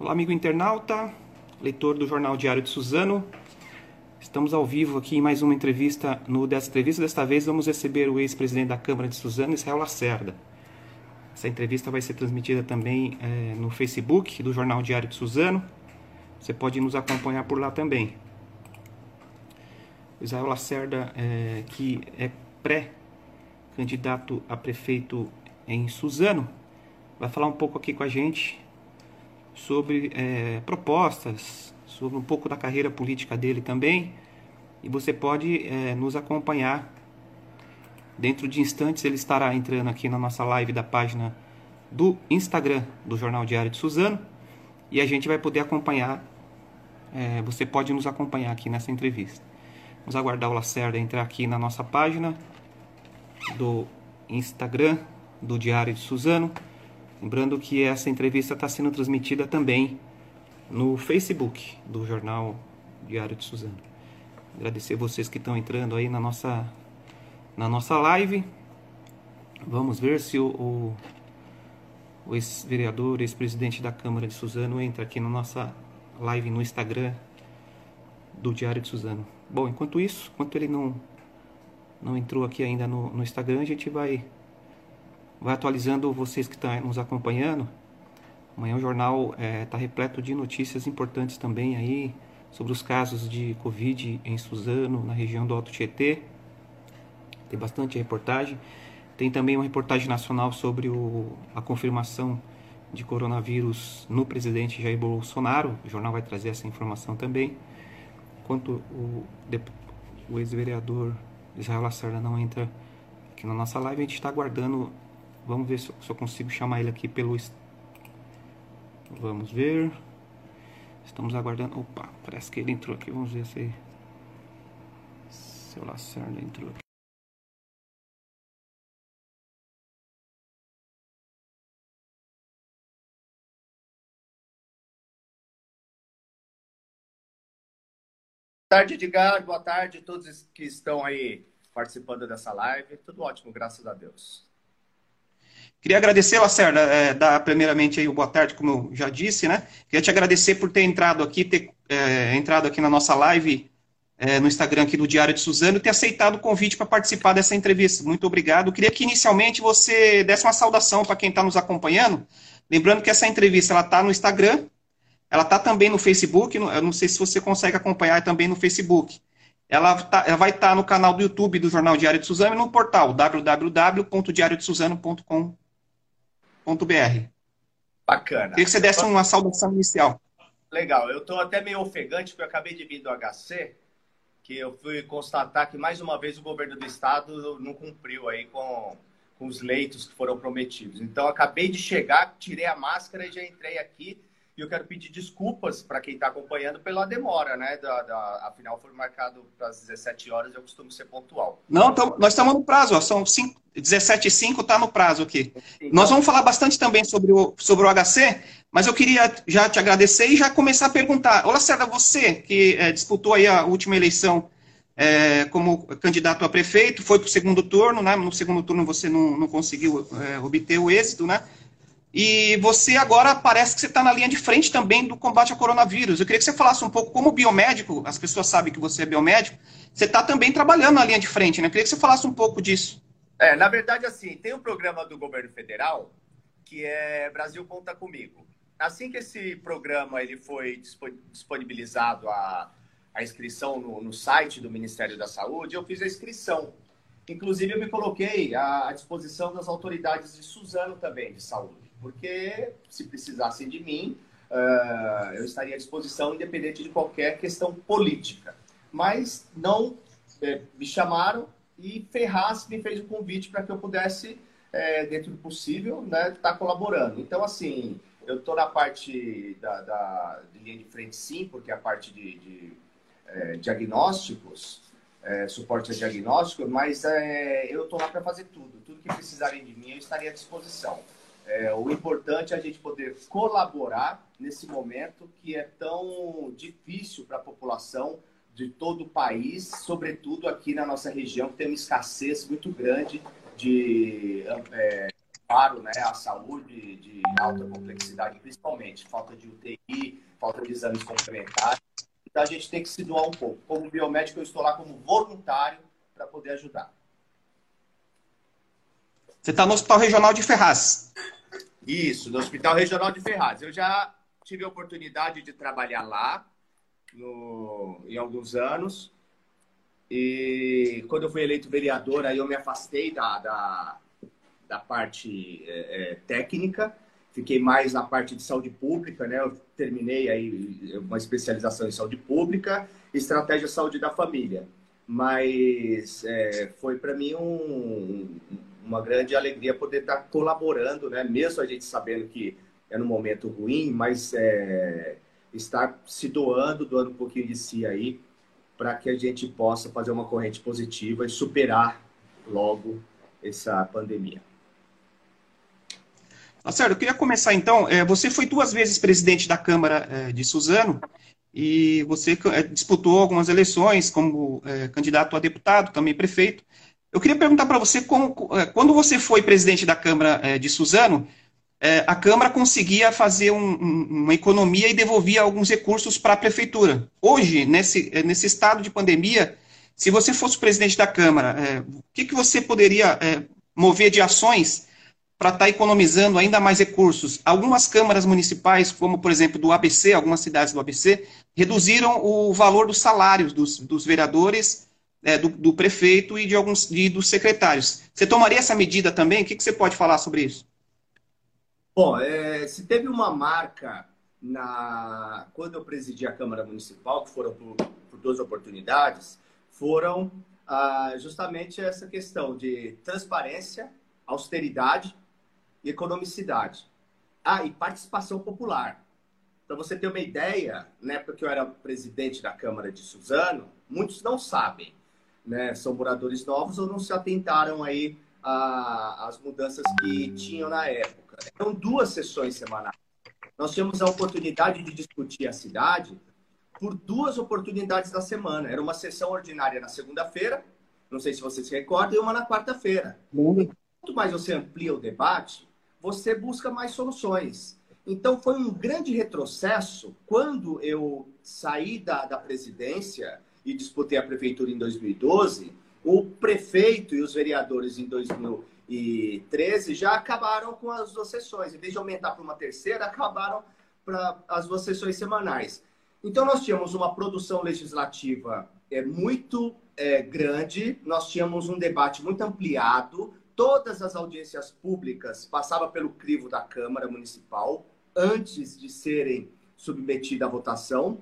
Olá, amigo internauta, leitor do Jornal Diário de Suzano. Estamos ao vivo aqui em mais uma entrevista. No dessa entrevista, desta vez, vamos receber o ex-presidente da Câmara de Suzano, Israel Lacerda. Essa entrevista vai ser transmitida também é, no Facebook do Jornal Diário de Suzano. Você pode nos acompanhar por lá também. Israel Lacerda, é, que é pré-candidato a prefeito em Suzano, vai falar um pouco aqui com a gente sobre é, propostas, sobre um pouco da carreira política dele também. E você pode é, nos acompanhar. Dentro de instantes ele estará entrando aqui na nossa live da página do Instagram do Jornal Diário de Suzano. E a gente vai poder acompanhar. É, você pode nos acompanhar aqui nessa entrevista. Vamos aguardar o Lacerda entrar aqui na nossa página do Instagram do Diário de Suzano. Lembrando que essa entrevista está sendo transmitida também no Facebook do Jornal Diário de Suzano. Agradecer vocês que estão entrando aí na nossa, na nossa live. Vamos ver se o, o, o ex-vereador, ex-presidente da Câmara de Suzano entra aqui na nossa live no Instagram do Diário de Suzano. Bom, enquanto isso, enquanto ele não, não entrou aqui ainda no, no Instagram, a gente vai vai atualizando vocês que estão nos acompanhando. Amanhã o jornal está é, tá repleto de notícias importantes também aí sobre os casos de Covid em Suzano, na região do Alto Tietê. Tem bastante reportagem. Tem também uma reportagem nacional sobre o, a confirmação de coronavírus no presidente Jair Bolsonaro. O jornal vai trazer essa informação também. Enquanto o, o ex-vereador Israel Lacerda não entra aqui na nossa live, a gente está aguardando Vamos ver se eu consigo chamar ele aqui pelo. Vamos ver. Estamos aguardando. Opa, parece que ele entrou aqui. Vamos ver se. Se o Lacerda entrou aqui. Boa tarde, Edgar. Boa tarde a todos que estão aí participando dessa live. Tudo ótimo, graças a Deus. Queria agradecer, Lacerda, é, dar primeiramente aí o boa tarde, como eu já disse, né? Queria te agradecer por ter entrado aqui, ter é, entrado aqui na nossa live é, no Instagram aqui do Diário de Suzano ter aceitado o convite para participar dessa entrevista. Muito obrigado. Queria que inicialmente você desse uma saudação para quem está nos acompanhando. Lembrando que essa entrevista ela está no Instagram, ela está também no Facebook. Eu não sei se você consegue acompanhar também no Facebook. Ela, tá, ela vai estar tá no canal do YouTube do Jornal Diário de Suzano e no portal www.diariodesuzano.com www.ecc.br. Bacana. Queria que você desse uma saudação inicial. Legal. Eu estou até meio ofegante, porque eu acabei de vir do HC, que eu fui constatar que, mais uma vez, o governo do estado não cumpriu aí com, com os leitos que foram prometidos. Então, acabei de chegar, tirei a máscara e já entrei aqui e eu quero pedir desculpas para quem está acompanhando pela demora, né? Da, da, afinal, foi marcado para as 17 horas, eu costumo ser pontual. Não, então, nós estamos no prazo, ó, são 17 e 5 está no prazo aqui. Então, nós vamos falar bastante também sobre o, sobre o HC, mas eu queria já te agradecer e já começar a perguntar. Olá, Lacerda, você que é, disputou aí a última eleição é, como candidato a prefeito, foi para o segundo turno, né? No segundo turno você não, não conseguiu é, obter o êxito, né? E você agora parece que você está na linha de frente também do combate ao coronavírus. Eu queria que você falasse um pouco como biomédico, as pessoas sabem que você é biomédico, você está também trabalhando na linha de frente, né? Eu queria que você falasse um pouco disso. É, na verdade, assim, tem um programa do governo federal que é Brasil Conta Comigo. Assim que esse programa ele foi disponibilizado a, a inscrição no, no site do Ministério da Saúde, eu fiz a inscrição. Inclusive, eu me coloquei à, à disposição das autoridades de Suzano também, de saúde porque se precisassem de mim, uh, eu estaria à disposição, independente de qualquer questão política. Mas não é, me chamaram e Ferraz me fez o convite para que eu pudesse, é, dentro do possível, estar né, tá colaborando. Então, assim, eu estou na parte da, da, de linha de frente, sim, porque a parte de, de é, diagnósticos, é, suporte a diagnóstico, mas é, eu estou lá para fazer tudo. Tudo que precisarem de mim, eu estaria à disposição. É, o importante é a gente poder colaborar nesse momento que é tão difícil para a população de todo o país, sobretudo aqui na nossa região, que tem uma escassez muito grande de é, né, a saúde de alta complexidade, principalmente, falta de UTI, falta de exames complementares. Então a gente tem que se doar um pouco. Como biomédico, eu estou lá como voluntário para poder ajudar. Você está no Hospital Regional de Ferraz. Isso, no Hospital Regional de Ferraz. Eu já tive a oportunidade de trabalhar lá no, em alguns anos. E quando eu fui eleito vereador, aí eu me afastei da, da, da parte é, é, técnica, fiquei mais na parte de saúde pública, né? Eu terminei aí uma especialização em saúde pública, estratégia de saúde da família. Mas é, foi para mim um, uma grande alegria poder estar colaborando, né? Mesmo a gente sabendo que é num momento ruim, mas é, estar se doando, doando um pouquinho de si aí, para que a gente possa fazer uma corrente positiva e superar logo essa pandemia. Marcelo, eu queria começar então. É, você foi duas vezes presidente da Câmara é, de Suzano e você é, disputou algumas eleições como candidato a deputado, também prefeito. Eu queria perguntar para você, como, quando você foi presidente da Câmara de Suzano, a Câmara conseguia fazer um, uma economia e devolvia alguns recursos para a Prefeitura. Hoje, nesse, nesse estado de pandemia, se você fosse presidente da Câmara, o que, que você poderia mover de ações para estar tá economizando ainda mais recursos. Algumas câmaras municipais, como por exemplo do ABC, algumas cidades do ABC, reduziram o valor dos salários dos, dos vereadores, é, do, do, prefeito e de alguns e dos secretários. Você tomaria essa medida também? O que, que você pode falar sobre isso? Bom, é, se teve uma marca na quando eu presidi a Câmara Municipal, que foram por, por duas oportunidades, foram ah, justamente essa questão de transparência, austeridade e economicidade. Ah, e participação popular. Para você ter uma ideia, na época que eu era presidente da Câmara de Suzano, muitos não sabem, né? São moradores novos ou não se atentaram aí às mudanças que tinham na época. Eram duas sessões semanais. Nós tínhamos a oportunidade de discutir a cidade por duas oportunidades da semana. Era uma sessão ordinária na segunda-feira, não sei se você se recorda, e uma na quarta-feira. Quanto mais você amplia o debate, você busca mais soluções. Então, foi um grande retrocesso quando eu saí da, da presidência e disputei a prefeitura em 2012. O prefeito e os vereadores em 2013 já acabaram com as duas sessões. Em vez de aumentar para uma terceira, acabaram para as duas sessões semanais. Então, nós tínhamos uma produção legislativa é, muito é, grande, nós tínhamos um debate muito ampliado, todas as audiências públicas passavam pelo crivo da Câmara Municipal antes de serem submetidas à votação.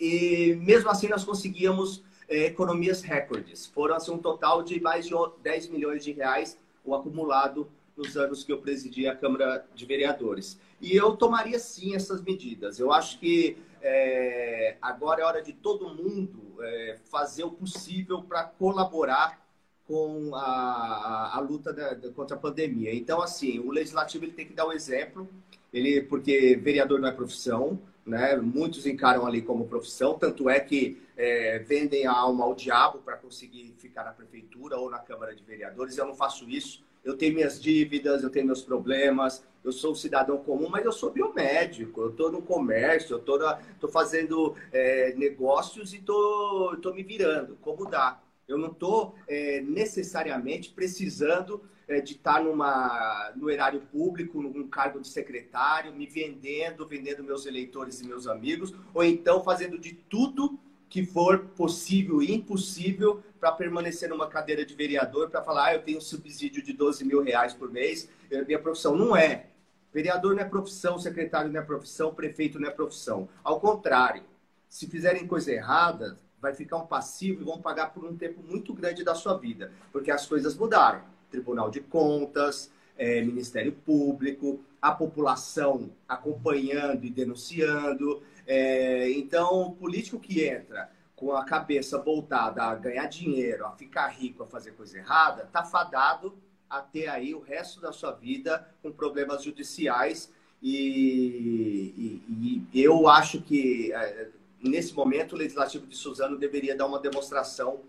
E mesmo assim nós conseguíamos é, economias recordes. Foram assim, um total de mais de 10 milhões de reais o acumulado nos anos que eu presidi a Câmara de Vereadores. E eu tomaria sim essas medidas. Eu acho que é, agora é hora de todo mundo é, fazer o possível para colaborar com a, a luta da, da, contra a pandemia. Então, assim, o legislativo ele tem que dar o um exemplo, ele, porque vereador não é profissão, né? Muitos encaram ali como profissão, tanto é que é, vendem a alma ao diabo para conseguir ficar na prefeitura ou na Câmara de Vereadores. Eu não faço isso. Eu tenho minhas dívidas, eu tenho meus problemas, eu sou um cidadão comum, mas eu sou biomédico, eu estou no comércio, eu estou fazendo é, negócios e estou me virando, como dá. Eu não estou é, necessariamente precisando é, de estar numa, no erário público, num cargo de secretário, me vendendo, vendendo meus eleitores e meus amigos, ou então fazendo de tudo que for possível e impossível para permanecer numa cadeira de vereador, para falar, ah, eu tenho um subsídio de 12 mil reais por mês, minha profissão não é. Vereador não é profissão, secretário não é profissão, prefeito não é profissão. Ao contrário, se fizerem coisa errada, vai ficar um passivo e vão pagar por um tempo muito grande da sua vida, porque as coisas mudaram. Tribunal de Contas, é, Ministério Público, a população acompanhando e denunciando. É, então, o político que entra com a cabeça voltada a ganhar dinheiro, a ficar rico, a fazer coisa errada, está fadado a ter aí o resto da sua vida com problemas judiciais. E, e, e eu acho que é, nesse momento, o Legislativo de Suzano deveria dar uma demonstração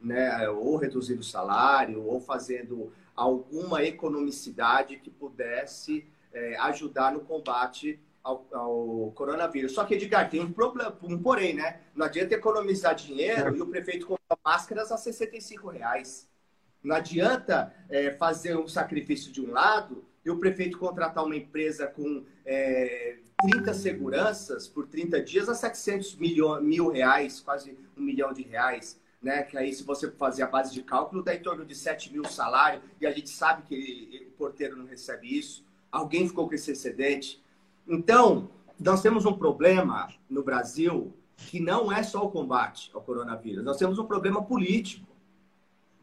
né, ou reduzindo o salário, ou fazendo alguma economicidade que pudesse é, ajudar no combate ao, ao, coronavírus. Só que, Edgar, tem um problema, um porém, né? Não adianta economizar dinheiro e o prefeito comprar máscaras a 65 reais. Não adianta é, fazer um sacrifício de um lado e o prefeito contratar uma empresa com é, 30 seguranças por 30 dias a 700 milho, mil reais, quase um milhão de reais. Né? Que aí, se você fazer a base de cálculo, dá em torno de 7 mil salário, e a gente sabe que o porteiro não recebe isso. Alguém ficou com esse excedente. Então, nós temos um problema no Brasil que não é só o combate ao coronavírus, nós temos um problema político.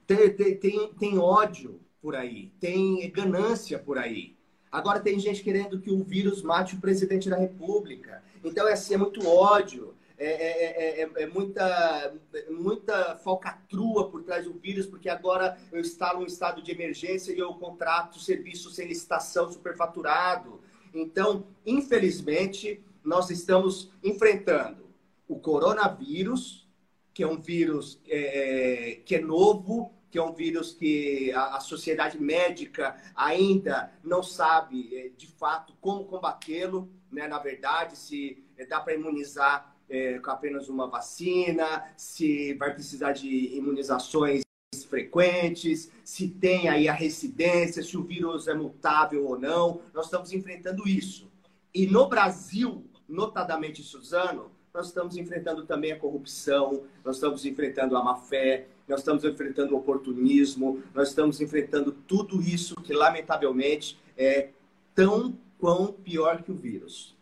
Tem, tem, tem, tem ódio por aí, tem ganância por aí. Agora tem gente querendo que o vírus mate o presidente da República. Então, é assim, é muito ódio. É, é, é, é, muita, muita falcatrua por trás do vírus, porque agora eu instalo um estado de emergência e eu contrato serviço sem licitação superfaturado. Então, infelizmente, nós estamos enfrentando o coronavírus, que é um vírus é, que é novo, que é um vírus que a, a sociedade médica ainda não sabe, é, de fato, como combatê-lo. Né? Na verdade, se é, dá para imunizar é, com apenas uma vacina, se vai precisar de imunizações frequentes, se tem aí a residência, se o vírus é mutável ou não. Nós estamos enfrentando isso. E no Brasil, notadamente Suzano, nós estamos enfrentando também a corrupção, nós estamos enfrentando a má fé, nós estamos enfrentando o oportunismo, nós estamos enfrentando tudo isso que, lamentavelmente, é tão quão pior que o vírus.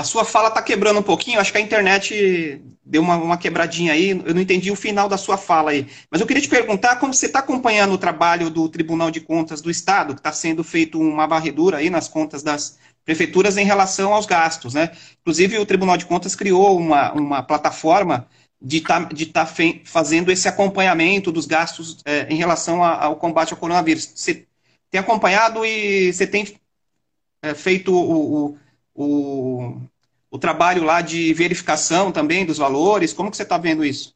A sua fala está quebrando um pouquinho, acho que a internet deu uma, uma, quebradinha aí, eu não entendi o final da sua fala aí. Mas eu queria te perguntar como você está acompanhando o trabalho do Tribunal de Contas do Estado, que está sendo feito uma varredura aí nas contas das prefeituras em relação aos gastos, né? Inclusive, o Tribunal de Contas criou uma, uma plataforma de estar tá, de tá fazendo esse acompanhamento dos gastos é, em relação a, ao combate ao coronavírus. Você tem acompanhado e você tem é, feito o, o o, o trabalho lá de verificação também dos valores? Como que você está vendo isso?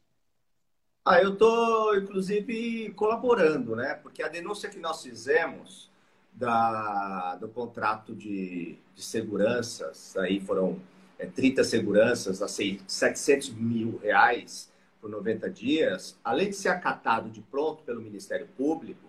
Ah, eu estou, inclusive, colaborando, né? Porque a denúncia que nós fizemos da, do contrato de, de seguranças, aí foram é, 30 seguranças a 700 mil reais por 90 dias, além de ser acatado de pronto pelo Ministério Público,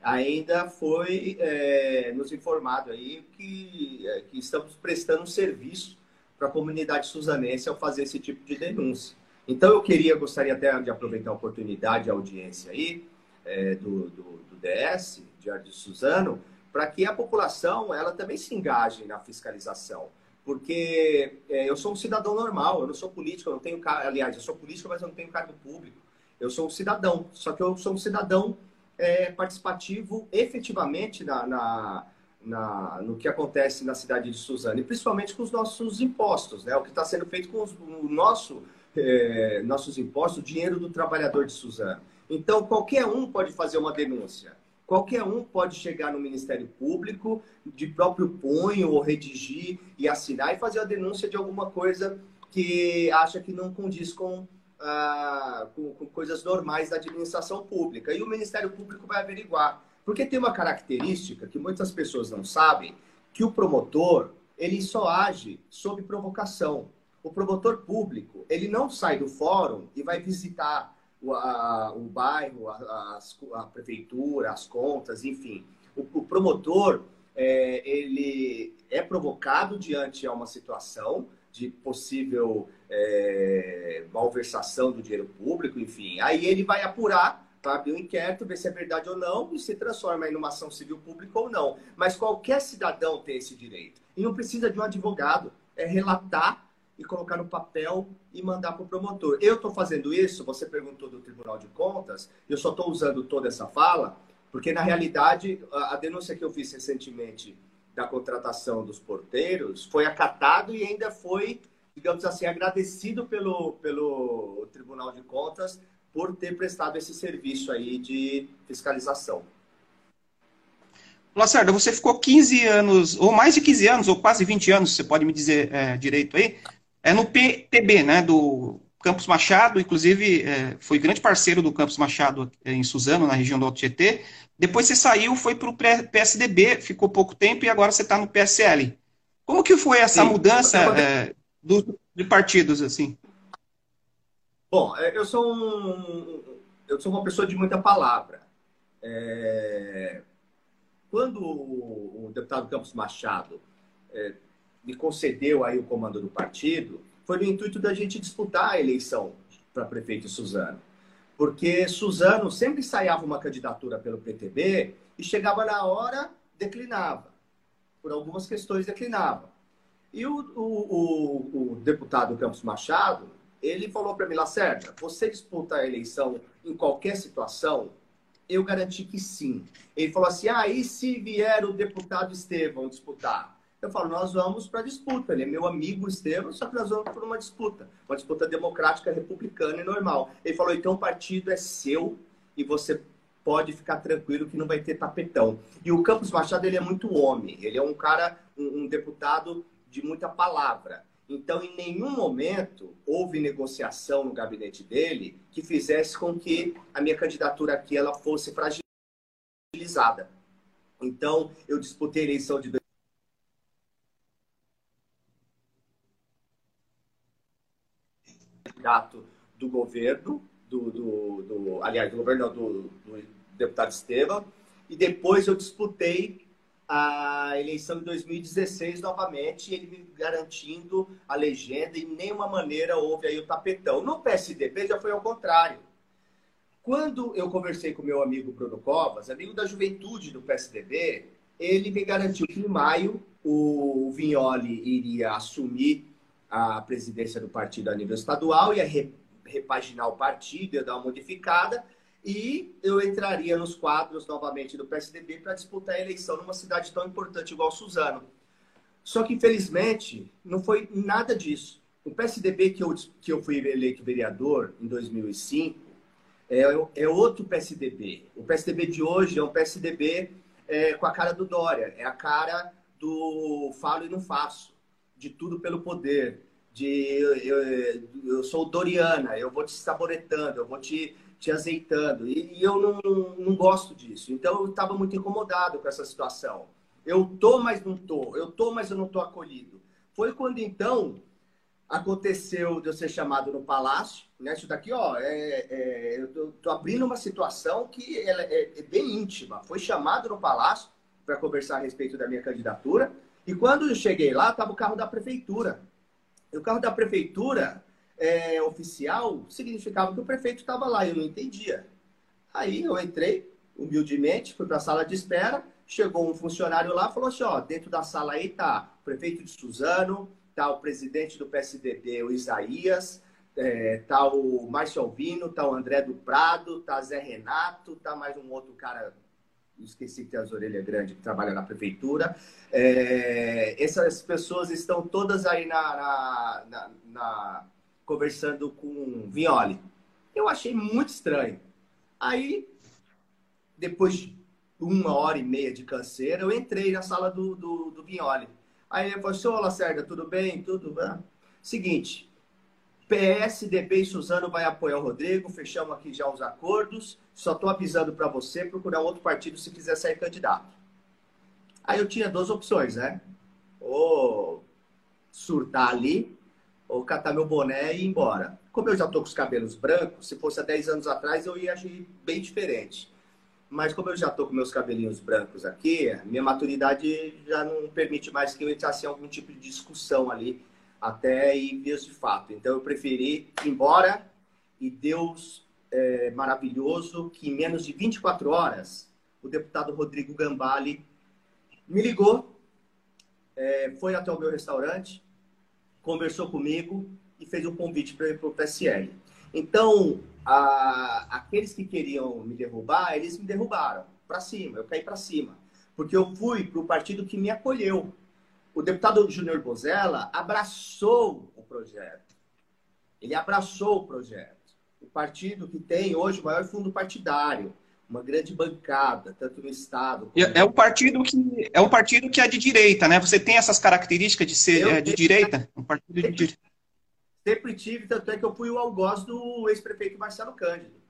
ainda foi é, nos informado aí que, é, que estamos prestando um serviço para a comunidade suzanense ao fazer esse tipo de denúncia. Então, eu queria, gostaria até de aproveitar a oportunidade, a audiência aí é, do, do, do, DS, Diário de Suzano, para que a população ela também se engaje na fiscalização. Porque é, eu sou um cidadão normal, eu não sou político, eu não tenho aliás, eu sou político, mas eu não tenho cargo público. Eu sou um cidadão, só que eu sou um cidadão é, participativo efetivamente na, na, na, no que acontece na cidade de Suzano, e principalmente com os nossos impostos, né? o que está sendo feito com os, o nosso, é, nossos impostos, o dinheiro do trabalhador de Suzano. Então, qualquer um pode fazer uma denúncia. Qualquer um pode chegar no Ministério Público de próprio punho ou redigir e assinar e fazer a denúncia de alguma coisa que acha que não condiz com ah, com, com, coisas normais da administração pública. E o Ministério Público vai averiguar. Porque tem uma característica que muitas pessoas não sabem, que o promotor, ele só age sob provocação. O promotor público, ele não sai do fórum e vai visitar o, a, o bairro, a, a, a, prefeitura, as contas, enfim. O, o promotor, é, ele é provocado diante de uma situação de possível é, malversação do dinheiro público, enfim. Aí ele vai apurar, tá? abrir um inquérito, ver se é verdade ou não, e se transforma em uma ação civil pública ou não. Mas qualquer cidadão tem esse direito. E não precisa de um advogado. É relatar e colocar no papel e mandar para o promotor. Eu estou fazendo isso, você perguntou do Tribunal de Contas, eu só estou usando toda essa fala, porque na realidade a, a denúncia que eu fiz recentemente da contratação dos porteiros foi acatado e ainda foi, digamos assim, agradecido pelo, pelo Tribunal de Contas por ter prestado esse serviço aí de fiscalização. Lacerda, você ficou 15 anos, ou mais de 15 anos, ou quase 20 anos, você pode me dizer é, direito aí, É no PTB, né, do Campos Machado, inclusive é, foi grande parceiro do Campos Machado em Suzano, na região do Alto Tietê. Depois você saiu, foi para o PSDB, ficou pouco tempo e agora você está no PSL. Como que foi essa Sim. mudança é, do, de partidos, assim? Bom, é, eu sou um, eu sou uma pessoa de muita palavra. É, quando o, deputado Campos Machado é, me concedeu aí o comando do partido, foi no intuito da gente disputar a eleição para prefeito Suzano. Porque Suzano sempre ensaiava uma candidatura pelo PTB e chegava na hora, declinava. Por algumas questões, declinava. E o, o, o, o deputado Campos Machado, ele falou para mim, Lacerda, você disputa a eleição em qualquer situação? Eu garanti que sim. Ele falou assim, ah, e se vier o deputado Estevão disputar? Eu falo, nós vamos para a disputa. Ele é meu amigo Estevam, só que nós vamos por uma disputa. Uma disputa democrática, republicana e normal. Ele falou, então o partido é seu e você pode ficar tranquilo que não vai ter tapetão. E o Campos Machado, ele é muito homem. Ele é um cara, um, um deputado de muita palavra. Então, em nenhum momento houve negociação no gabinete dele que fizesse com que a minha candidatura aqui ela fosse fragilizada. Então, eu disputei a eleição de candidato do governo, do, do, do aliás, do governo do, do deputado Estevam, e depois eu disputei a eleição de 2016 novamente, ele me garantindo a legenda e nenhuma maneira houve aí o tapetão. No PSDB já foi ao contrário. Quando eu conversei com meu amigo Bruno Covas, amigo da juventude do PSDB, ele me garantiu que em maio o Vignoli iria assumir a presidência do partido a nível estadual, ia repaginar o partido, ia dar uma modificada, e eu entraria nos quadros novamente do PSDB para disputar a eleição numa cidade tão importante igual Suzano. Só que, infelizmente, não foi nada disso. O PSDB que eu, que eu fui eleito vereador em 2005 é, é outro PSDB. O PSDB de hoje é um PSDB é, com a cara do Dória, é a cara do falo e não faço de tudo pelo poder, de eu, eu, eu sou Doriana, eu vou te saboretando, eu vou te, te azeitando. E, e eu não, não gosto disso. Então eu estava muito incomodado com essa situação. Eu tô, mas não tô. Eu tô, mas eu não tô acolhido. Foi quando então aconteceu de eu ser chamado no palácio, né? Isso daqui, ó, é, é, eu tô, abrindo uma situação que é, é bem íntima. Foi chamado no palácio para conversar a respeito da minha candidatura. E quando eu cheguei lá, estava o carro da prefeitura. E o carro da prefeitura é, oficial significava que o prefeito estava lá. Eu não entendia. Aí eu entrei, humildemente, fui para a sala de espera. Chegou um funcionário lá falou assim: ó, dentro da sala aí tá o prefeito de Suzano, tá o presidente do PSDB, o Isaías, é, tá o Márcio Alvino, tá o André do Prado, tá Zé Renato, tá mais um outro cara esqueci que tem as orelhas grandes, que trabalha na prefeitura. É, essas pessoas estão todas aí na, na, na, na, conversando com Vignoli. Eu achei muito estranho. Aí, depois de uma hora e meia de canseira, eu entrei na sala do, do, do. Aí ele falou assim, ô Lacerda, tudo bem? Tudo bem? Seguinte, PSDB e Suzano vai apoiar o Rodrigo, fechamos aqui já os acordos. Só estou avisando para você procurar outro partido se quiser sair candidato. Aí eu tinha duas opções, né? Ou surtar ali, ou catar meu boné e ir embora. Como eu já estou com os cabelos brancos, se fosse há 10 anos atrás, eu ia agir bem diferente. Mas como eu já estou com meus cabelinhos brancos aqui, minha maturidade já não permite mais que eu entrasse em algum tipo de discussão ali até ir vias de fato. Então eu preferi ir embora e Deus é, maravilhoso que em menos de 24 horas o deputado Rodrigo Gambale me ligou, é, foi até o meu restaurante, conversou comigo e fez um convite para ir para o PSL. Então, a, aqueles que queriam me derrubar, eles me derrubaram para cima, eu caí para cima. Porque eu fui para o partido que me acolheu, o deputado Júnior Bozella abraçou o projeto. Ele abraçou o projeto. O partido que tem hoje o maior fundo partidário, uma grande bancada, tanto no estado. É, é um partido que é um partido que é de direita, né? Você tem essas características de ser é, de direita, um partido de direita. Sempre tive, tanto é que eu fui o algoz do ex-prefeito Marcelo Cândido.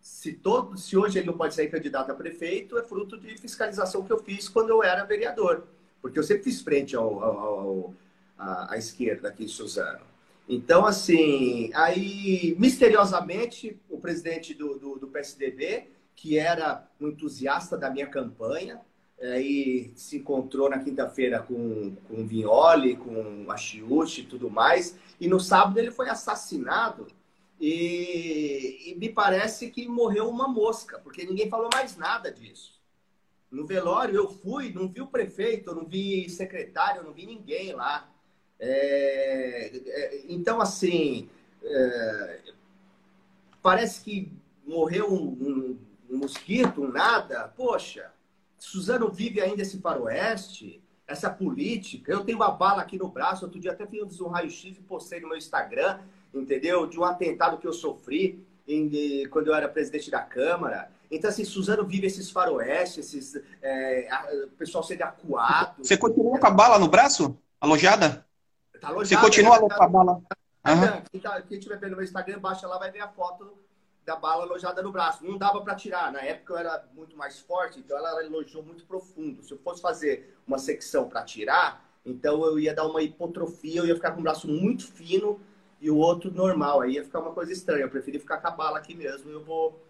Se, todo, se hoje ele não pode ser candidato a prefeito, é fruto de fiscalização que eu fiz quando eu era vereador. Porque eu sempre fiz frente ao, ao, ao à, à esquerda aqui em Suzano. Então, assim, aí, misteriosamente, o presidente do, do, do PSDB, que era um entusiasta da minha campanha, aí se encontrou na quinta-feira com, com o Vignoli, com a Chiuchi e tudo mais, e no sábado ele foi assassinado e, e, me parece que morreu uma mosca, porque ninguém falou mais nada disso. No velório eu fui, não vi o prefeito, não vi secretário, não vi ninguém lá. É, é, então, assim, é, parece que morreu um, um, um, mosquito, um nada. Poxa, Suzano vive ainda esse faroeste, essa política. Eu tenho uma bala aqui no braço, outro dia até fiz um raio-x e postei no meu Instagram, entendeu? De um atentado que eu sofri em, quando eu era presidente da Câmara. Então, assim, Suzano vive esses faroestes, esses, é, o pessoal sendo acuado. Você continua com a bala no braço? Alojada? Tá alojado, Você continua tá, com a bala? Uhum. Quem, tá, quem tiver vendo no meu Instagram, baixa lá, vai ver a foto da bala alojada no braço. Não dava para tirar. Na época eu era muito mais forte, então ela alojou muito profundo. Se eu fosse fazer uma secção para tirar, então eu ia dar uma hipotrofia, eu ia ficar com o braço muito fino e o outro normal. Aí ia ficar uma coisa estranha. Eu preferi ficar com a bala aqui mesmo e eu vou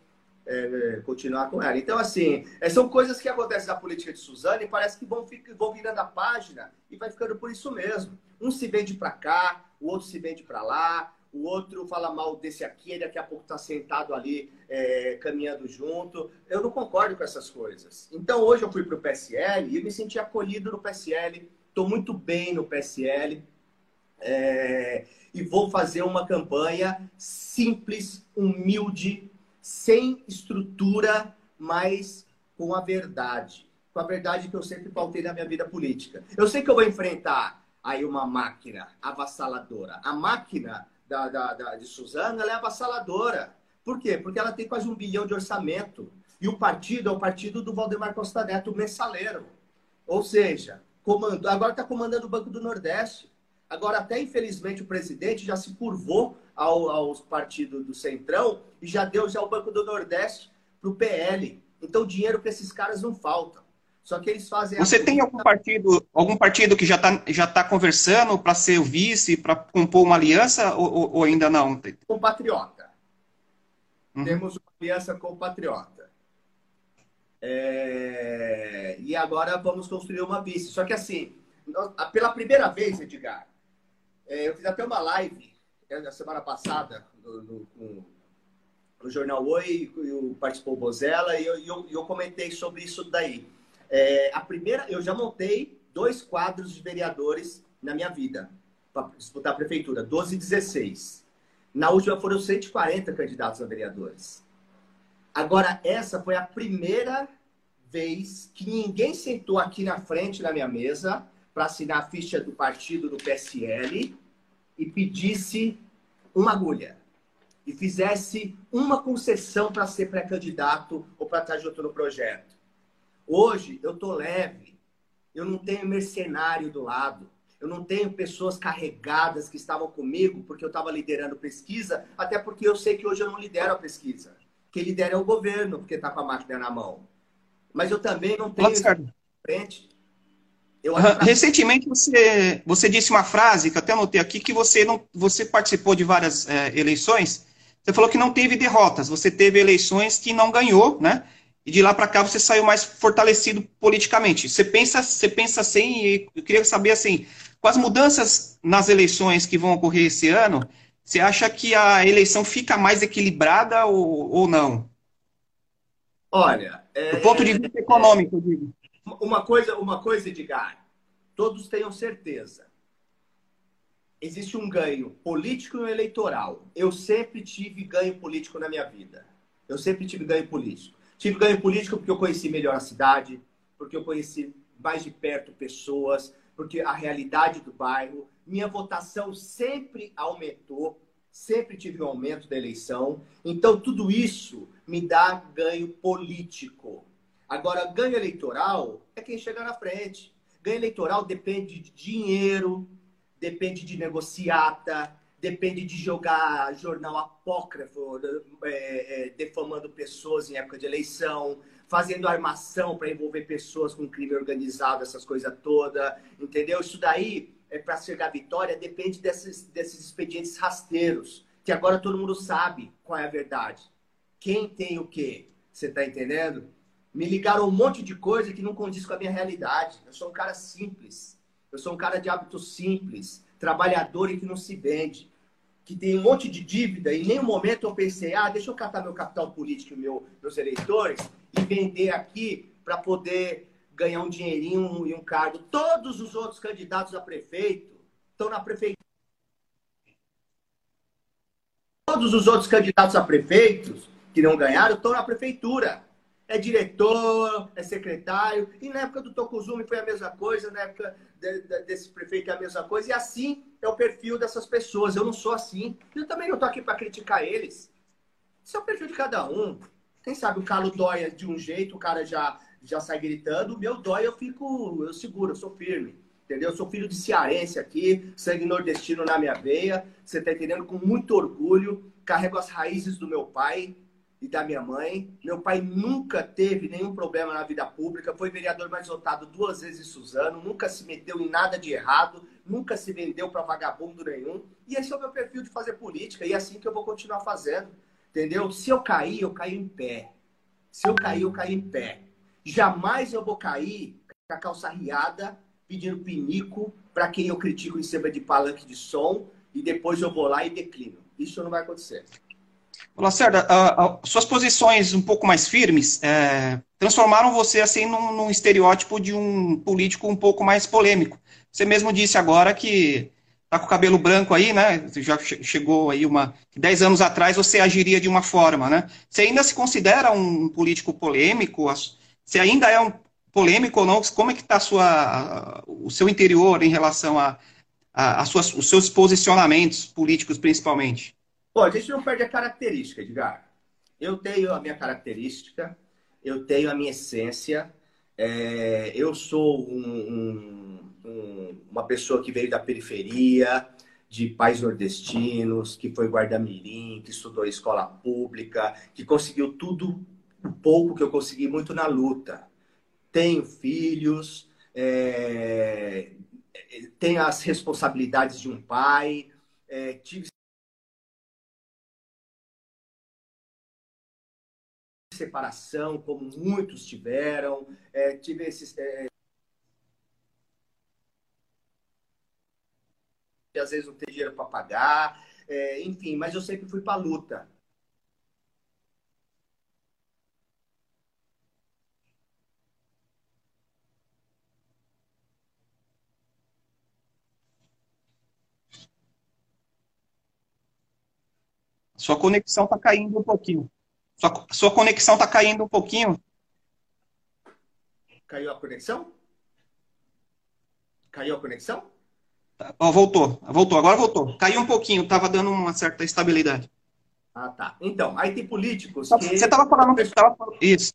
é, continuar com ela. Então, assim, é, são coisas que acontecem na política de Suzane e parece que vão, vão virando a página e vai ficando por isso mesmo. Um se vende para cá, o outro se vende para lá, o outro fala mal desse aqui, ele daqui a pouco está sentado ali é, caminhando junto. Eu não concordo com essas coisas. Então, hoje eu fui para o PSL e me senti acolhido no PSL, estou muito bem no PSL. É, e vou fazer uma campanha simples, humilde, sem estrutura, mas com a verdade. Com a verdade que eu sempre pautei na minha vida política. Eu sei que eu vou enfrentar aí uma máquina avassaladora. A máquina da, da, da de Suzana é avassaladora. Por quê? Porque ela tem quase um bilhão de orçamento. E o partido é o partido do Valdemar Costa Neto, o mensaleiro. Ou seja, comando, agora está comandando o Banco do Nordeste. Agora, até infelizmente, o presidente já se curvou ao, aos partidos do Centrão e já deu já o Banco do Nordeste para o PL. Então, dinheiro para esses caras não falta. Só que eles fazem. Você tem algum partido, algum partido que já está já tá conversando para ser o vice, para compor uma aliança ou, ou, ainda não? Com o Patriota. Uhum. Temos uma aliança com o Patriota. É... E agora vamos construir uma vice. Só que assim, pela primeira vez, Edgar, é, eu fiz até uma live na semana passada no, no, no, no Jornal Oi, participou o Bozella e eu, eu, eu, comentei sobre isso daí. É, a primeira, eu já montei dois quadros de vereadores na minha vida para disputar a prefeitura, 12 e 16. Na última foram 140 candidatos a vereadores. Agora, essa foi a primeira vez que ninguém sentou aqui na frente da minha mesa para assinar a ficha do partido do PSL e pedisse uma agulha e fizesse uma concessão para ser pré-candidato ou para estar junto no projeto. Hoje eu tô leve, eu não tenho mercenário do lado, eu não tenho pessoas carregadas que estavam comigo porque eu estava liderando pesquisa, até porque eu sei que hoje eu não lidero a pesquisa. Quem lidera é o governo, porque está com a máquina na mão. Mas eu também não tenho frente Recentemente você, você disse uma frase que eu até anotei aqui que você não você participou de várias é, eleições. Você falou que não teve derrotas, você teve eleições que não ganhou, né? E de lá para cá você saiu mais fortalecido politicamente. Você pensa, você pensa assim, e eu queria saber assim, com as mudanças nas eleições que vão ocorrer esse ano, você acha que a eleição fica mais equilibrada ou, ou não? Olha, é, do ponto de vista econômico, eu digo. Uma coisa, uma coisa, Edgar, todos tenham certeza. Existe um ganho político e um eleitoral. Eu sempre tive ganho político na minha vida. Eu sempre tive ganho político. Tive ganho político porque eu conheci melhor a cidade, porque eu conheci mais de perto pessoas, porque a realidade do bairro. Minha votação sempre aumentou, sempre tive um aumento da eleição. Então, tudo isso me dá ganho político. Agora, ganho eleitoral é quem chega na frente. Ganho eleitoral depende de dinheiro, depende de negociata, depende de jogar jornal apócrifo, é, é, defamando pessoas em época de eleição, fazendo armação para envolver pessoas com crime organizado, essas coisas todas, entendeu? Isso daí, é para chegar à vitória, depende desses, desses expedientes rasteiros, que agora todo mundo sabe qual é a verdade. Quem tem o quê? Você está entendendo? Me ligaram um monte de coisa que não condiz com a minha realidade. Eu sou um cara simples. Eu sou um cara de hábitos simples, trabalhador e que não se vende. Que tem um monte de dívida em nenhum momento eu pensei, ah, deixa eu catar meu capital político meu, meus eleitores e vender aqui para poder ganhar um dinheirinho e um cargo. Todos os outros candidatos a prefeito estão na prefeitura. Todos os outros candidatos a prefeitos que não ganharam estão na prefeitura é diretor, é secretário. E na época do Tokuzumi foi a mesma coisa, na época de, de, desse prefeito é a mesma coisa. E assim é o perfil dessas pessoas. Eu não sou assim. Eu também não estou aqui para criticar eles. Isso é o perfil de cada um. Quem sabe o Carlos dói de um jeito, o cara já, já sai gritando. O meu dói, eu fico, eu seguro, eu sou firme. Entendeu? Eu sou filho de cearense aqui, sangue nordestino na minha veia. Você tá entendendo? Com muito orgulho. Carrego as raízes do meu pai e da minha mãe. Meu pai nunca teve nenhum problema na vida pública, foi vereador mais votado duas vezes em Suzano, nunca se meteu em nada de errado, nunca se vendeu para vagabundo nenhum. E esse é o meu perfil de fazer política e é assim que eu vou continuar fazendo. Entendeu? Se eu cair, eu caio em pé. Se eu cair, eu caio em pé. Jamais eu vou cair com a calça riada, pedindo pinico para quem eu critico em cima de palanque de som e depois eu vou lá e declino. Isso não vai acontecer. Lacerda, uh, uh, suas posições um pouco mais firmes é, transformaram você assim num, num, estereótipo de um político um pouco mais polêmico. Você mesmo disse agora que tá com o cabelo branco aí, né? Já chegou aí uma. Dez anos atrás você agiria de uma forma, né? Você ainda se considera um político polêmico? Você ainda é um polêmico ou não? Como é que está sua, o seu interior em relação a, a, a suas, os seus posicionamentos políticos, principalmente? Bom, a gente não perde a característica, Edgar. Eu tenho a minha característica, eu tenho a minha essência. É, eu sou um, um, uma pessoa que veio da periferia, de pais nordestinos, que foi guarda-mirim, que estudou escola pública, que conseguiu tudo, o pouco que eu consegui, muito na luta. Tenho filhos, é, tenho as responsabilidades de um pai, é, tive separação, como muitos tiveram. É, tive esses. É, às vezes não tem dinheiro para pagar, é, enfim, mas eu sempre fui para luta. Sua conexão está caindo um pouquinho. Sua, sua conexão está caindo um pouquinho. Caiu a conexão? Caiu a conexão? Oh, voltou, voltou, agora voltou. Caiu um pouquinho, estava dando uma certa estabilidade. Ah, tá. Então, aí tem políticos que... Você estava falando, tava, isso.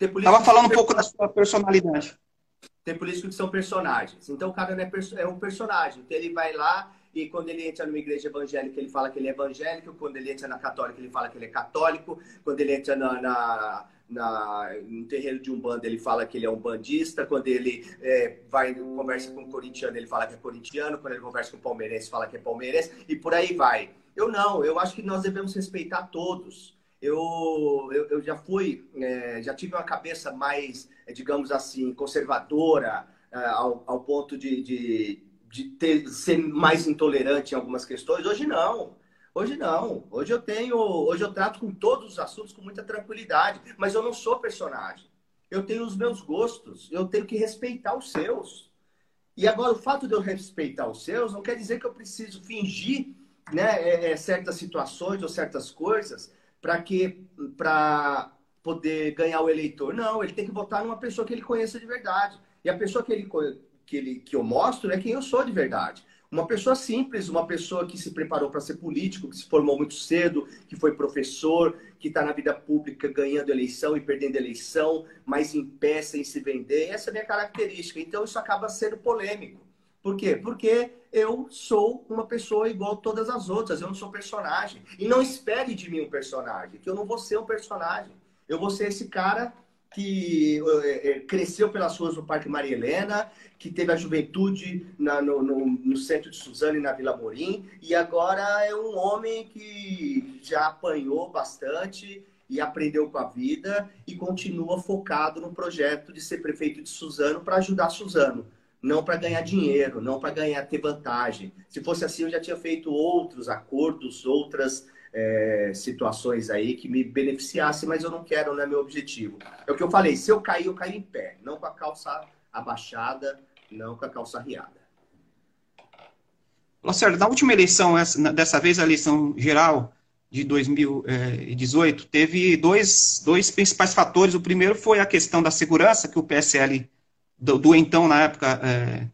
Estava falando um pouco da sua personalidade. Tem políticos que são personagens. Então, o cara é, é um personagem. Então, ele vai lá e quando ele entra numa igreja evangélica, ele fala que ele é evangélico. Quando ele entra na católica, ele fala que ele é católico. Quando ele entra na, na, na no terreiro de Umbanda, ele fala que ele é um bandista. Quando ele é, vai conversa com um corintiano, ele fala que é corintiano. Quando ele conversa com um palmeirense, fala que é palmeirense. E por aí vai. Eu não, eu acho que nós devemos respeitar todos. Eu, eu, eu já fui, é, já tive uma cabeça mais, digamos assim, conservadora, é, ao, ao ponto de, de de ter, ser mais intolerante em algumas questões. Hoje não. Hoje não. Hoje eu tenho, hoje eu trato com todos os assuntos com muita tranquilidade, mas eu não sou personagem. Eu tenho os meus gostos, eu tenho que respeitar os seus. E agora o fato de eu respeitar os seus não quer dizer que eu preciso fingir, né, é, é, certas situações ou certas coisas para que para poder ganhar o eleitor. Não, ele tem que votar numa pessoa que ele conheça de verdade. E a pessoa que ele que, ele, que eu mostro é quem eu sou de verdade. Uma pessoa simples, uma pessoa que se preparou para ser político, que se formou muito cedo, que foi professor, que está na vida pública ganhando eleição e perdendo eleição, mas em pé, sem se vender. Essa é a minha característica. Então isso acaba sendo polêmico. Por quê? Porque eu sou uma pessoa igual a todas as outras, eu não sou personagem. E não espere de mim um personagem, que eu não vou ser um personagem. Eu vou ser esse cara que é, é, cresceu pelas ruas do Parque Maria Helena, que teve a juventude na, no, no, no, centro de Suzano e na Vila Morim, e agora é um homem que já apanhou bastante e aprendeu com a vida e continua focado no projeto de ser prefeito de Suzano para ajudar Suzano, não para ganhar dinheiro, não para ganhar ter vantagem. Se fosse assim, eu já tinha feito outros acordos, outras é, situações aí que me beneficiassem, mas eu não quero, não é meu objetivo. É o que eu falei, se eu cair, eu caio em pé, não com a calça abaixada, não com a calça riada. Lacerda, na última eleição, dessa vez a eleição geral de 2018, teve dois, dois principais fatores. O primeiro foi a questão da segurança, que o PSL, do, do então, na época, é,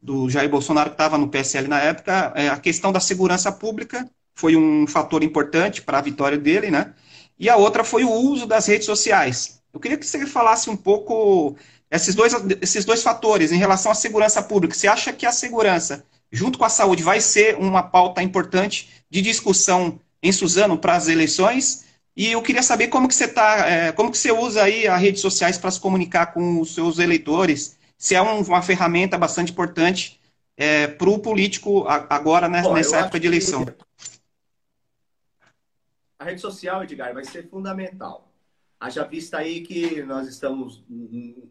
do Jair Bolsonaro, que estava no PSL na época, é, a questão da segurança pública foi um fator importante para a vitória dele, né? E a outra foi o uso das redes sociais. Eu queria que você falasse um pouco esses dois, esses dois fatores em relação à segurança pública. Você acha que a segurança, junto com a saúde, vai ser uma pauta importante de discussão em Suzano para as eleições? E eu queria saber como que você tá, é, como que você usa aí as redes sociais para se comunicar com os seus eleitores, se é um, uma ferramenta bastante importante é, para o político agora né, Bom, nessa época de eleição. Que a rede social, Edgar, vai ser fundamental. Haja vista aí que nós estamos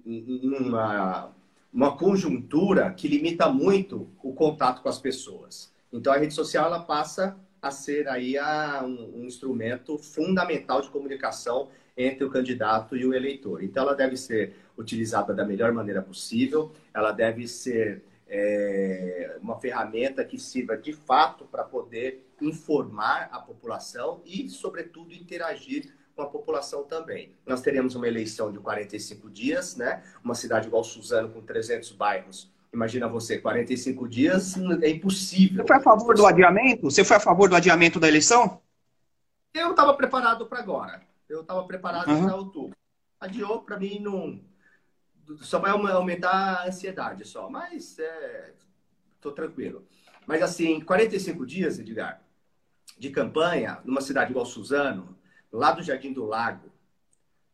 numa uma conjuntura que limita muito o contato com as pessoas. Então, a rede social ela passa a ser aí a, um, um instrumento fundamental de comunicação entre o candidato e o eleitor. Então, ela deve ser utilizada da melhor maneira possível, ela deve ser é, uma ferramenta que sirva de fato para poder informar a população e, sobretudo, interagir com a população também. Nós teremos uma eleição de 45 dias, né? Uma cidade igual Suzano com 300 bairros. Imagina você, 45 dias é impossível. Você foi a favor do adiamento? Você foi a favor do adiamento da eleição? Eu estava preparado para agora. Eu estava preparado uhum. para outubro. Adiou para mim não só vai aumentar a ansiedade só, mas é, tô tranquilo. Mas assim, 45 dias, Edgar, de campanha, numa cidade igual Suzano, lá do Jardim do Lago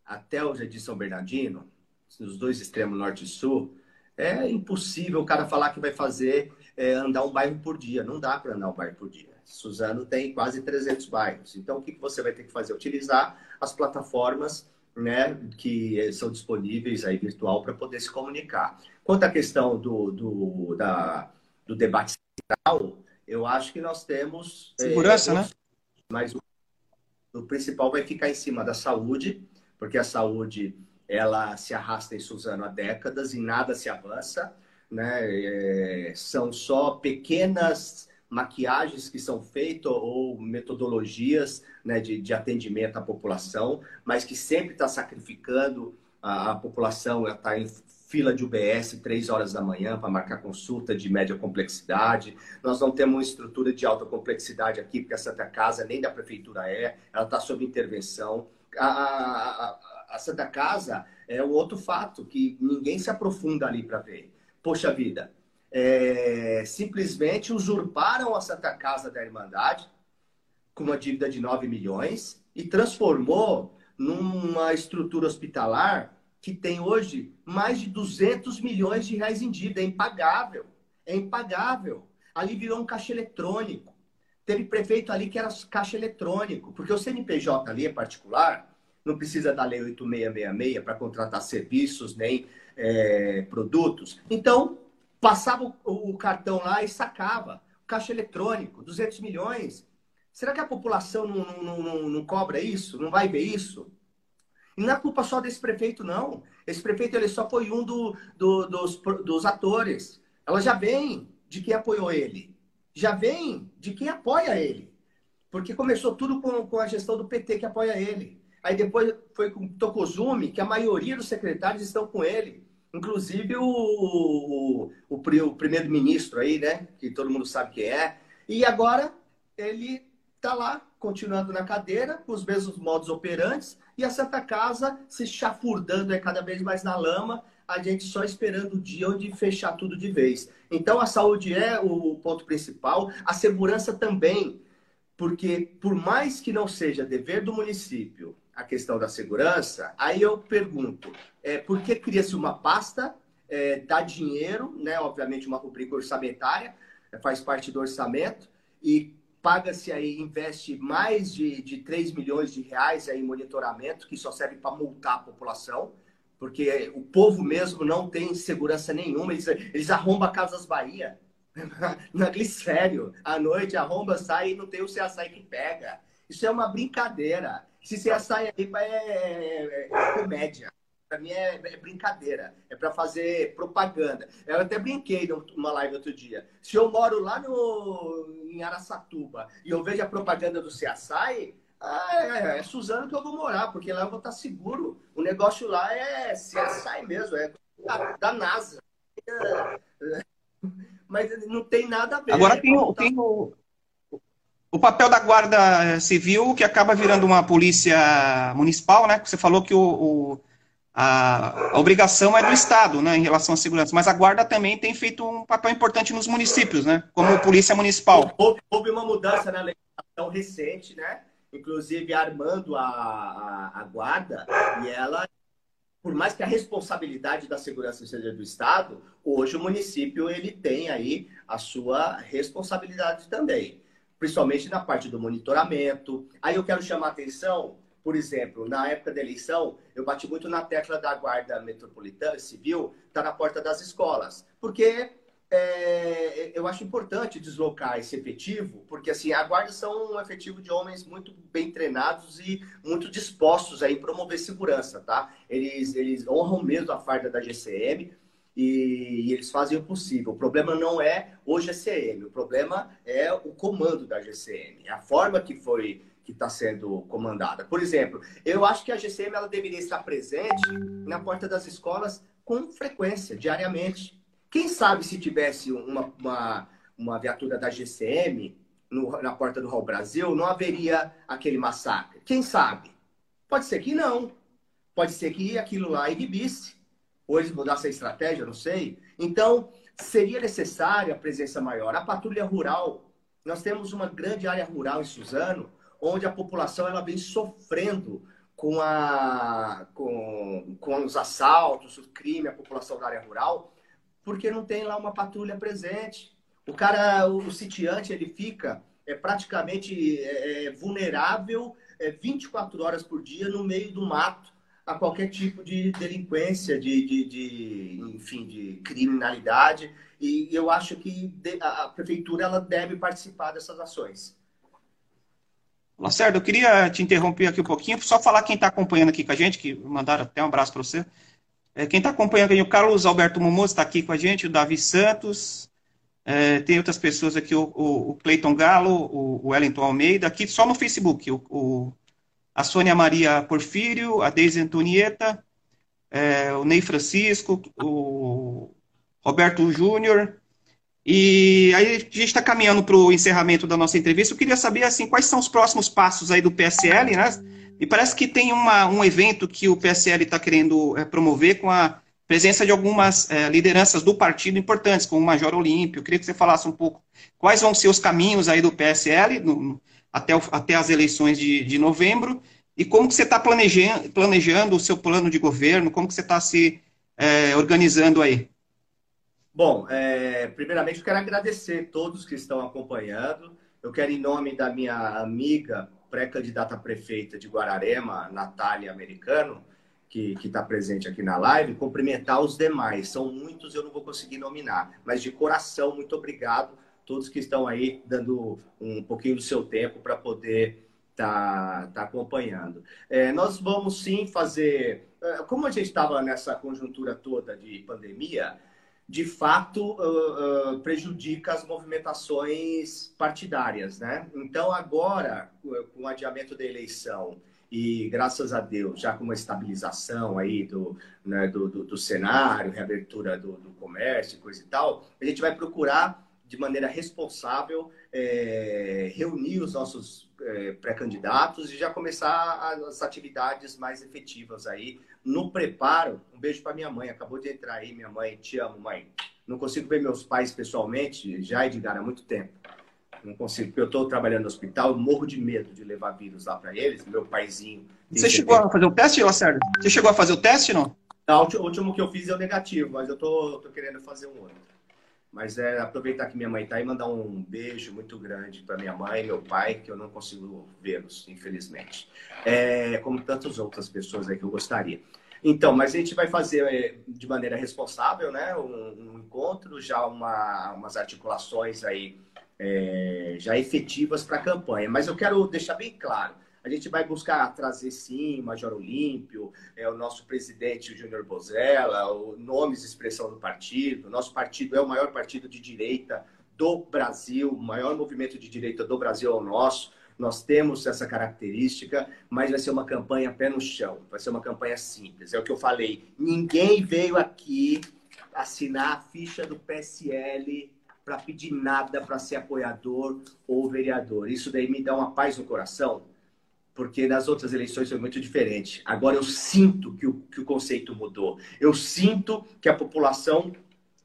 até o Jardim São Bernardino, nos dois extremos norte e sul, é impossível o cara falar que vai fazer é, andar um bairro por dia. Não dá para andar um bairro por dia. Suzano tem quase 300 bairros. Então, o que você vai ter que fazer? Utilizar as plataformas né, que são disponíveis aí virtual para poder se comunicar. Quanto à questão do, do, da, do debate central, eu acho que nós temos. É, Segurança, é, né? Mas o, o, principal vai ficar em cima da saúde, porque a saúde ela se arrasta em Suzano há décadas e nada se avança. Né? É, são só pequenas maquiagens que são feitas ou metodologias né, de, de atendimento à população, mas que sempre está sacrificando a, a população, está em fila de UBS três horas da manhã para marcar consulta de média complexidade. Nós não temos uma estrutura de alta complexidade aqui, porque a Santa Casa nem da prefeitura é, ela está sob intervenção. A, a, a, Santa Casa é um outro fato que ninguém se aprofunda ali para ver. Poxa vida, é, simplesmente usurparam a Santa Casa da Irmandade com uma dívida de 9 milhões e transformou numa estrutura hospitalar que tem hoje mais de 200 milhões de reais em dívida. É impagável. É impagável. Ali virou um caixa eletrônico. Teve prefeito ali que era caixa eletrônico, porque o CNPJ ali é particular, não precisa da Lei 8666 para contratar serviços nem é, produtos. Então, passava o, cartão lá e sacava. Caixa eletrônico, 200 milhões. Será que a população não, não, não, não, cobra isso? Não vai ver isso? E não é culpa só desse prefeito, não. Esse prefeito ele só foi um do, do, dos, dos atores. Ela já vem de quem apoiou ele. Já vem de quem apoia ele. Porque começou tudo com, com a gestão do PT que apoia ele. Aí depois foi com Tokozumi, que a maioria dos secretários estão com ele. Inclusive o, o, o, o primeiro-ministro aí, né? Que todo mundo sabe que é. E agora ele está lá, continuando na cadeira, com os mesmos modos operantes, e a Santa Casa se chafurdando é cada vez mais na lama, a gente só esperando o dia onde fechar tudo de vez. Então, a saúde é o ponto principal, a segurança também, porque por mais que não seja dever do município a questão da segurança, aí eu pergunto, é, por que cria-se uma pasta, é, dá dinheiro, né, obviamente uma rubrica orçamentária, faz parte do orçamento, e paga-se aí, investe mais de, de 3 milhões de reais aí em monitoramento, que só serve para multar a população, porque o povo mesmo não tem segurança nenhuma, eles, eles arrombam Casas Bahia, na Glicério, à noite arromba, sai e não tem o CSI que pega. Isso é uma brincadeira. Se CSI aí é, é, é comédia. Para mim é, é, brincadeira, é para fazer propaganda. Eu até brinquei numa live outro dia. Se eu moro lá no, em Araçatuba e eu vejo a propaganda do CSI, ah, é, é, Suzano que eu vou morar, porque lá eu vou estar seguro. O negócio lá é CSI mesmo, é da, da NASA. Mas não tem nada a ver. Agora tem, o, tem o, o papel da Guarda Civil, que acaba virando uma polícia municipal, né? Você falou que o, o a, a, obrigação é do Estado, né, em relação à segurança, mas a Guarda também tem feito um papel importante nos municípios, né, como polícia municipal. Houve, houve uma mudança na legislação recente, né, inclusive armando a, a, a Guarda, e ela, por mais que a responsabilidade da segurança seja do Estado, hoje o município ele tem aí a sua responsabilidade também, principalmente na parte do monitoramento. Aí eu quero chamar atenção por exemplo, na época da eleição, eu bati muito na tecla da Guarda Metropolitana Civil, está na porta das escolas. Porque é, eu acho importante deslocar esse efetivo, porque assim, a Guarda são um efetivo de homens muito bem treinados e muito dispostos a promover segurança, tá? Eles, eles honram mesmo a farda da GCM, e, eles fazem o possível. O problema não é o GCM, o problema é o comando da GCM, a forma que foi que está sendo comandada. Por exemplo, eu acho que a GCM ela deveria estar presente na porta das escolas com frequência, diariamente. Quem sabe se tivesse uma, uma, uma viatura da GCM no, na porta do Hall Brasil, não haveria aquele massacre? Quem sabe? Pode ser que não. Pode ser que aquilo lá inibisse. Ou eles mudassem a estratégia, não sei. Então, seria necessária a presença maior. A patrulha rural. Nós temos uma grande área rural em Suzano, onde a população ela vem sofrendo com, a, com, com os assaltos, o crime, a população da área rural, porque não tem lá uma patrulha presente. O cara, o, o sitiante, ele fica é, praticamente é, é vulnerável é, 24 horas por dia no meio do mato a qualquer tipo de delinquência, de, de, de enfim, de criminalidade. E eu acho que a prefeitura ela deve participar dessas ações. Lacerda, eu queria te interromper aqui um pouquinho, só falar quem está acompanhando aqui com a gente, que mandaram até um abraço para você. É, quem está acompanhando aqui, o Carlos Alberto Momoso está aqui com a gente, o Davi Santos, é, tem outras pessoas aqui, o, o, o Cleiton Galo, o, o, Wellington Almeida, aqui só no Facebook, o, o a Sônia Maria Porfírio, a Deise Antonieta, é, o Ney Francisco, o Roberto Júnior, e aí a gente está caminhando para o encerramento da nossa entrevista. Eu queria saber assim quais são os próximos passos aí do PSL, né? E parece que tem uma, um evento que o PSL está querendo é, promover com a presença de algumas é, lideranças do partido importantes, como o Major Olímpio. Eu queria que você falasse um pouco quais vão ser os caminhos aí do PSL no, até, o, até as eleições de, de novembro e como que você está planejando, planejando o seu plano de governo, como que você está se é, organizando aí. Bom, é, primeiramente eu quero agradecer todos que estão acompanhando. Eu quero, em nome da minha amiga, pré-candidata a prefeita de Guararema, Natália Americano, que está presente aqui na live, cumprimentar os demais. São muitos, eu não vou conseguir nominar, mas de coração, muito obrigado todos que estão aí dando um pouquinho do seu tempo para poder estar tá, tá acompanhando. É, nós vamos sim fazer. É, como a gente estava nessa conjuntura toda de pandemia, de fato uh, uh, prejudica as movimentações partidárias, né? Então agora, com o adiamento da eleição e graças a Deus já com uma estabilização aí do, né, do, do, do, cenário, reabertura do, do comércio, coisa e tal, a gente vai procurar de maneira responsável é, reunir os nossos é, pré-candidatos e já começar as atividades mais efetivas aí no preparo. Um beijo para minha mãe, acabou de entrar aí, minha mãe, te amo, mãe. Não consigo ver meus pais pessoalmente, já, Edgar, há muito tempo. Não consigo, porque eu estou trabalhando no hospital, eu morro de medo de levar vírus lá para eles. Meu paizinho. Você chegou a fazer o teste, Lacerda? Você chegou a fazer o teste, não? Não, o último que eu fiz é o negativo, mas eu tô querendo fazer um outro. Mas é aproveitar que minha mãe está e mandar um beijo muito grande para minha mãe e meu pai, que eu não consigo vê-los, infelizmente. É, como tantas outras pessoas aí que eu gostaria. Então, mas a gente vai fazer é, de maneira responsável, né? Um, um encontro, já uma, umas articulações aí é, já efetivas para a campanha. Mas eu quero deixar bem claro a gente vai buscar trazer, sim, Major Olímpio, é, o nosso presidente, o Júnior Bozella, o nomes expressão do partido. Nosso partido é o maior partido de direita do Brasil, o maior movimento de direita do Brasil é o nosso. Nós temos essa característica, mas vai ser uma campanha pé no chão, vai ser uma campanha simples. É o que eu falei. Ninguém veio aqui assinar a ficha do PSL para pedir nada para ser apoiador ou vereador. Isso daí me dá uma paz no coração porque nas outras eleições foi muito diferente. Agora eu sinto que o, que o conceito mudou. Eu sinto que a população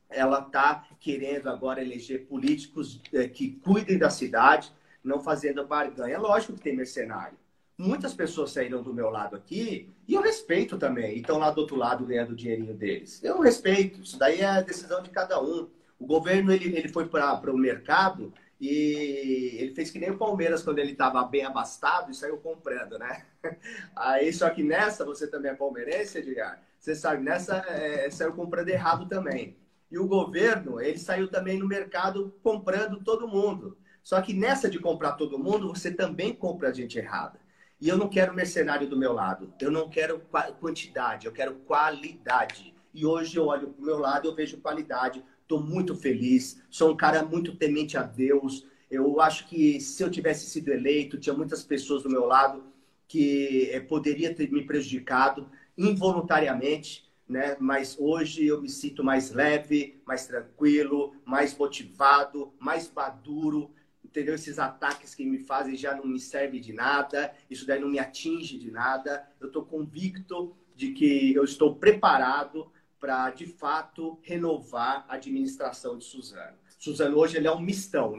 ela está querendo agora eleger políticos é, que cuidem da cidade, não fazendo barganha. É lógico que tem mercenário. Muitas pessoas saíram do meu lado aqui e eu respeito também. E estão lá do outro lado ganhando o dinheirinho deles. Eu respeito. Isso daí é a decisão de cada um. O governo ele, ele foi para o mercado e ele fez que nem o Palmeiras quando ele estava bem abastado e saiu comprando, né? Aí, só que nessa, você também é palmeirense, Edgar? Você sabe, nessa é, saiu comprando errado também. E o governo, ele saiu também no mercado comprando todo mundo. Só que nessa de comprar todo mundo, você também compra a gente errada. E eu não quero mercenário do meu lado. Eu não quero quantidade, eu quero qualidade. E hoje eu olho para o meu lado e eu vejo qualidade Estou muito feliz. Sou um cara muito temente a Deus. Eu acho que se eu tivesse sido eleito, tinha muitas pessoas do meu lado que é, poderia ter me prejudicado involuntariamente, né? Mas hoje eu me sinto mais leve, mais tranquilo, mais motivado, mais maduro. Entendeu? Esses ataques que me fazem já não me servem de nada, isso daí não me atinge de nada. Eu estou convicto de que eu estou preparado para, de fato, renovar a administração de Suzano. Suzano hoje ele é um mistão.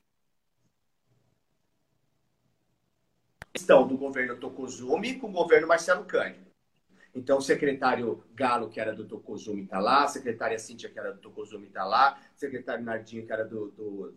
Mistão do governo Tokozumi com o governo Marcelo Cândido. Então, o secretário Galo, que era do Tokozumi, está lá, a secretária Cíntia, que era do Tokozumi, está lá, o secretário Nardinho, que era do, do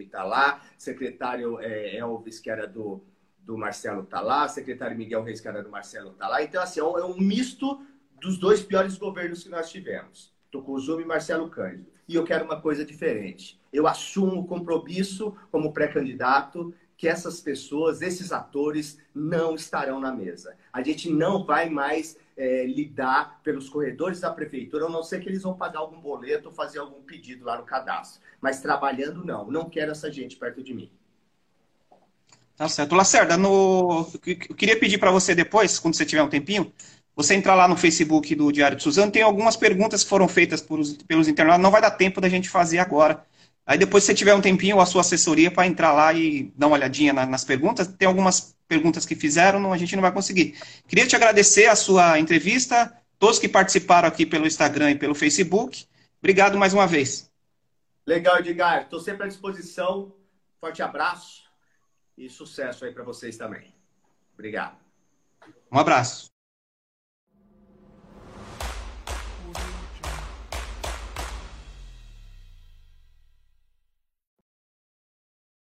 está lá, secretário é, Elvis, que era do, do Marcelo, está lá, secretário Miguel Reis, que era do Marcelo, está lá. Então, assim, é um, é um misto dos dois piores governos que nós tivemos, Tucuzuma e Marcelo Cândido. E eu quero uma coisa diferente. Eu assumo o compromisso como pré-candidato que essas pessoas, esses atores, não estarão na mesa. A gente não vai mais é, lidar pelos corredores da prefeitura, a não ser que eles vão pagar algum boleto ou fazer algum pedido lá no cadastro. Mas trabalhando, não. Não quero essa gente perto de mim. Tá certo. Lacerda, no... eu queria pedir para você depois, quando você tiver um tempinho, você entrar lá no Facebook do Diário de Suzano, tem algumas perguntas que foram feitas por, pelos internautas, não vai dar tempo da gente fazer agora. Aí depois, se você tiver um tempinho, a sua assessoria para entrar lá e dar uma olhadinha na, nas perguntas, tem algumas perguntas que fizeram, não, a gente não vai conseguir. Queria te agradecer a sua entrevista, todos que participaram aqui pelo Instagram e pelo Facebook. Obrigado mais uma vez. Legal, Edgar. Estou sempre à disposição. Forte abraço e sucesso aí para vocês também. Obrigado. Um abraço.